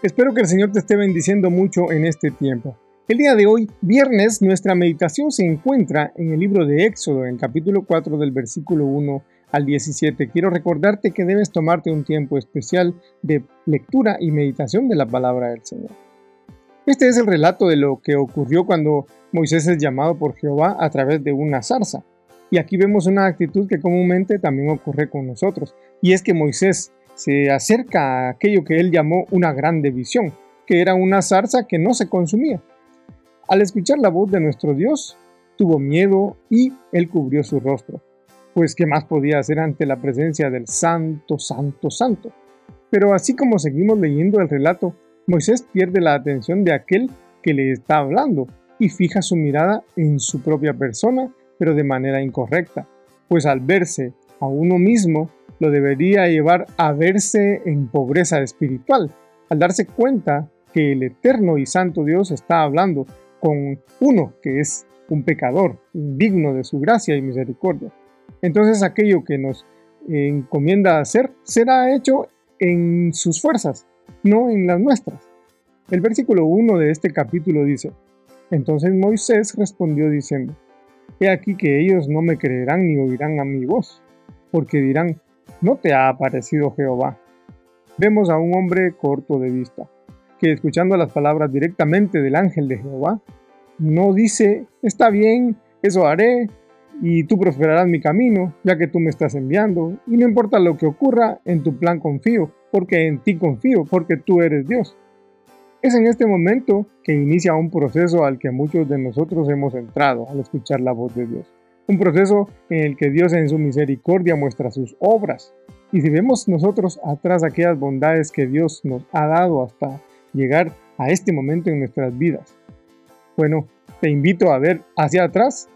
Espero que el Señor te esté bendiciendo mucho en este tiempo. El día de hoy, viernes, nuestra meditación se encuentra en el libro de Éxodo, en capítulo 4 del versículo 1 al 17. Quiero recordarte que debes tomarte un tiempo especial de lectura y meditación de la palabra del Señor. Este es el relato de lo que ocurrió cuando Moisés es llamado por Jehová a través de una zarza. Y aquí vemos una actitud que comúnmente también ocurre con nosotros, y es que Moisés se acerca a aquello que él llamó una grande visión, que era una zarza que no se consumía. Al escuchar la voz de nuestro Dios, tuvo miedo y él cubrió su rostro. Pues qué más podía hacer ante la presencia del Santo, Santo, Santo. Pero así como seguimos leyendo el relato, Moisés pierde la atención de aquel que le está hablando y fija su mirada en su propia persona, pero de manera incorrecta, pues al verse a uno mismo lo debería llevar a verse en pobreza espiritual, al darse cuenta que el eterno y santo Dios está hablando con uno que es un pecador, indigno de su gracia y misericordia. Entonces aquello que nos encomienda hacer será hecho en sus fuerzas, no en las nuestras. El versículo 1 de este capítulo dice, Entonces Moisés respondió diciendo, He aquí que ellos no me creerán ni oirán a mi voz, porque dirán, ¿no te ha aparecido Jehová? Vemos a un hombre corto de vista, que escuchando las palabras directamente del ángel de Jehová, no dice, está bien, eso haré, y tú prosperarás mi camino, ya que tú me estás enviando, y no importa lo que ocurra, en tu plan confío, porque en ti confío, porque tú eres Dios. Es en este momento que inicia un proceso al que muchos de nosotros hemos entrado al escuchar la voz de Dios un proceso en el que Dios en su misericordia muestra sus obras. Y si vemos nosotros atrás aquellas bondades que Dios nos ha dado hasta llegar a este momento en nuestras vidas, bueno, te invito a ver hacia atrás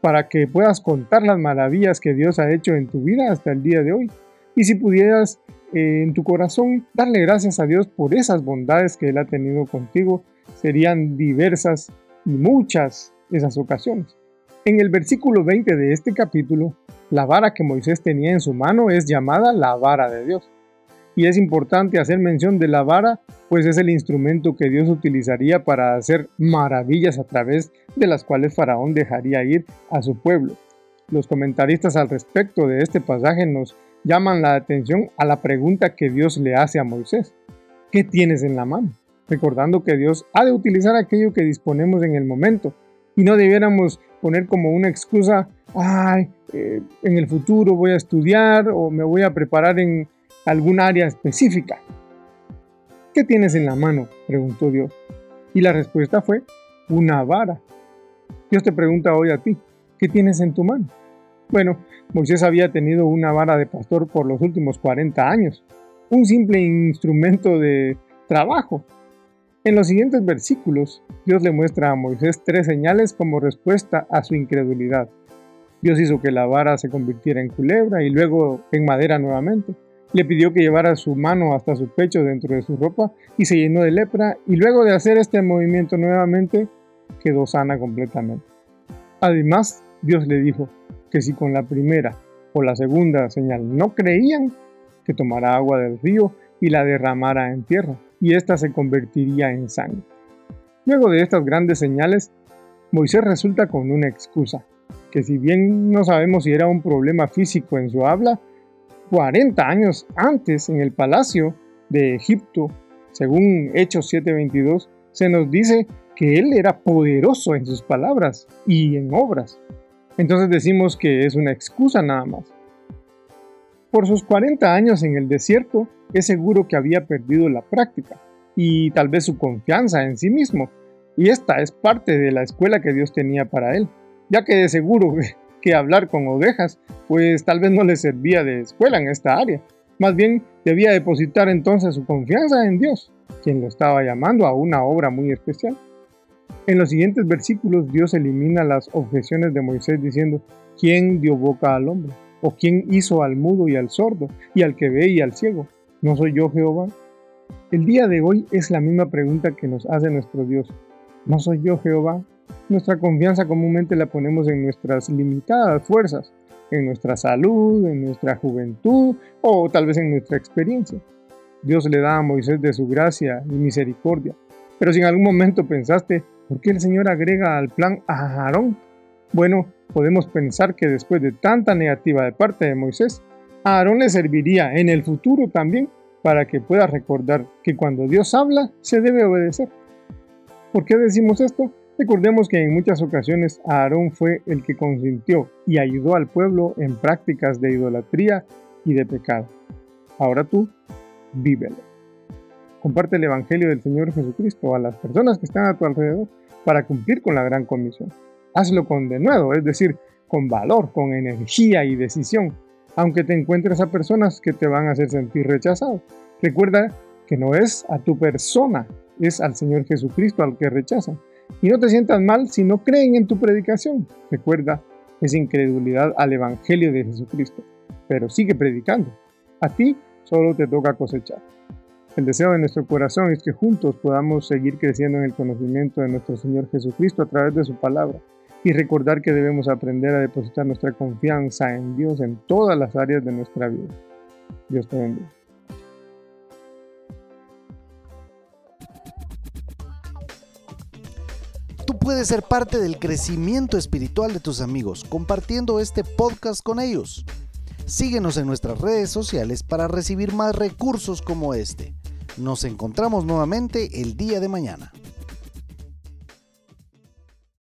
para que puedas contar las maravillas que Dios ha hecho en tu vida hasta el día de hoy. Y si pudieras eh, en tu corazón darle gracias a Dios por esas bondades que Él ha tenido contigo, serían diversas y muchas esas ocasiones. En el versículo 20 de este capítulo, la vara que Moisés tenía en su mano es llamada la vara de Dios. Y es importante hacer mención de la vara, pues es el instrumento que Dios utilizaría para hacer maravillas a través de las cuales Faraón dejaría ir a su pueblo. Los comentaristas al respecto de este pasaje nos llaman la atención a la pregunta que Dios le hace a Moisés. ¿Qué tienes en la mano? Recordando que Dios ha de utilizar aquello que disponemos en el momento y no debiéramos poner como una excusa, ay, eh, en el futuro voy a estudiar o me voy a preparar en algún área específica. ¿Qué tienes en la mano? preguntó Dios. Y la respuesta fue, una vara. Dios te pregunta hoy a ti, ¿qué tienes en tu mano? Bueno, Moisés había tenido una vara de pastor por los últimos 40 años, un simple instrumento de trabajo, en los siguientes versículos, Dios le muestra a Moisés tres señales como respuesta a su incredulidad. Dios hizo que la vara se convirtiera en culebra y luego en madera nuevamente. Le pidió que llevara su mano hasta su pecho dentro de su ropa y se llenó de lepra y luego de hacer este movimiento nuevamente quedó sana completamente. Además, Dios le dijo que si con la primera o la segunda señal no creían, que tomara agua del río y la derramara en tierra y ésta se convertiría en sangre. Luego de estas grandes señales, Moisés resulta con una excusa, que si bien no sabemos si era un problema físico en su habla, 40 años antes en el palacio de Egipto, según Hechos 7:22, se nos dice que él era poderoso en sus palabras y en obras. Entonces decimos que es una excusa nada más. Por sus 40 años en el desierto, es seguro que había perdido la práctica y tal vez su confianza en sí mismo. Y esta es parte de la escuela que Dios tenía para él, ya que de seguro que hablar con ovejas, pues tal vez no le servía de escuela en esta área. Más bien debía depositar entonces su confianza en Dios, quien lo estaba llamando a una obra muy especial. En los siguientes versículos Dios elimina las objeciones de Moisés diciendo, ¿quién dio boca al hombre? ¿O quién hizo al mudo y al sordo, y al que ve y al ciego? ¿No soy yo Jehová? El día de hoy es la misma pregunta que nos hace nuestro Dios. ¿No soy yo Jehová? Nuestra confianza comúnmente la ponemos en nuestras limitadas fuerzas, en nuestra salud, en nuestra juventud o tal vez en nuestra experiencia. Dios le da a Moisés de su gracia y misericordia. Pero si en algún momento pensaste, ¿por qué el Señor agrega al plan a Aarón? Bueno, podemos pensar que después de tanta negativa de parte de Moisés, a Aarón le serviría en el futuro también para que pueda recordar que cuando Dios habla se debe obedecer. ¿Por qué decimos esto? Recordemos que en muchas ocasiones Aarón fue el que consintió y ayudó al pueblo en prácticas de idolatría y de pecado. Ahora tú, vívelo. Comparte el Evangelio del Señor Jesucristo a las personas que están a tu alrededor para cumplir con la gran comisión. Hazlo con denuedo, es decir, con valor, con energía y decisión, aunque te encuentres a personas que te van a hacer sentir rechazado. Recuerda que no es a tu persona, es al Señor Jesucristo al que rechazan. Y no te sientas mal si no creen en tu predicación. Recuerda, es incredulidad al Evangelio de Jesucristo. Pero sigue predicando. A ti solo te toca cosechar. El deseo de nuestro corazón es que juntos podamos seguir creciendo en el conocimiento de nuestro Señor Jesucristo a través de su palabra y recordar que debemos aprender a depositar nuestra confianza en Dios en todas las áreas de nuestra vida. Dios te bendiga. puedes ser parte del crecimiento espiritual de tus amigos compartiendo este podcast con ellos. Síguenos en nuestras redes sociales para recibir más recursos como este. Nos encontramos nuevamente el día de mañana.